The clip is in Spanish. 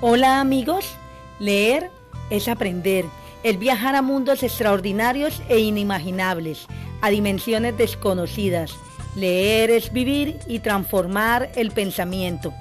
Hola amigos, leer es aprender, es viajar a mundos extraordinarios e inimaginables, a dimensiones desconocidas. Leer es vivir y transformar el pensamiento.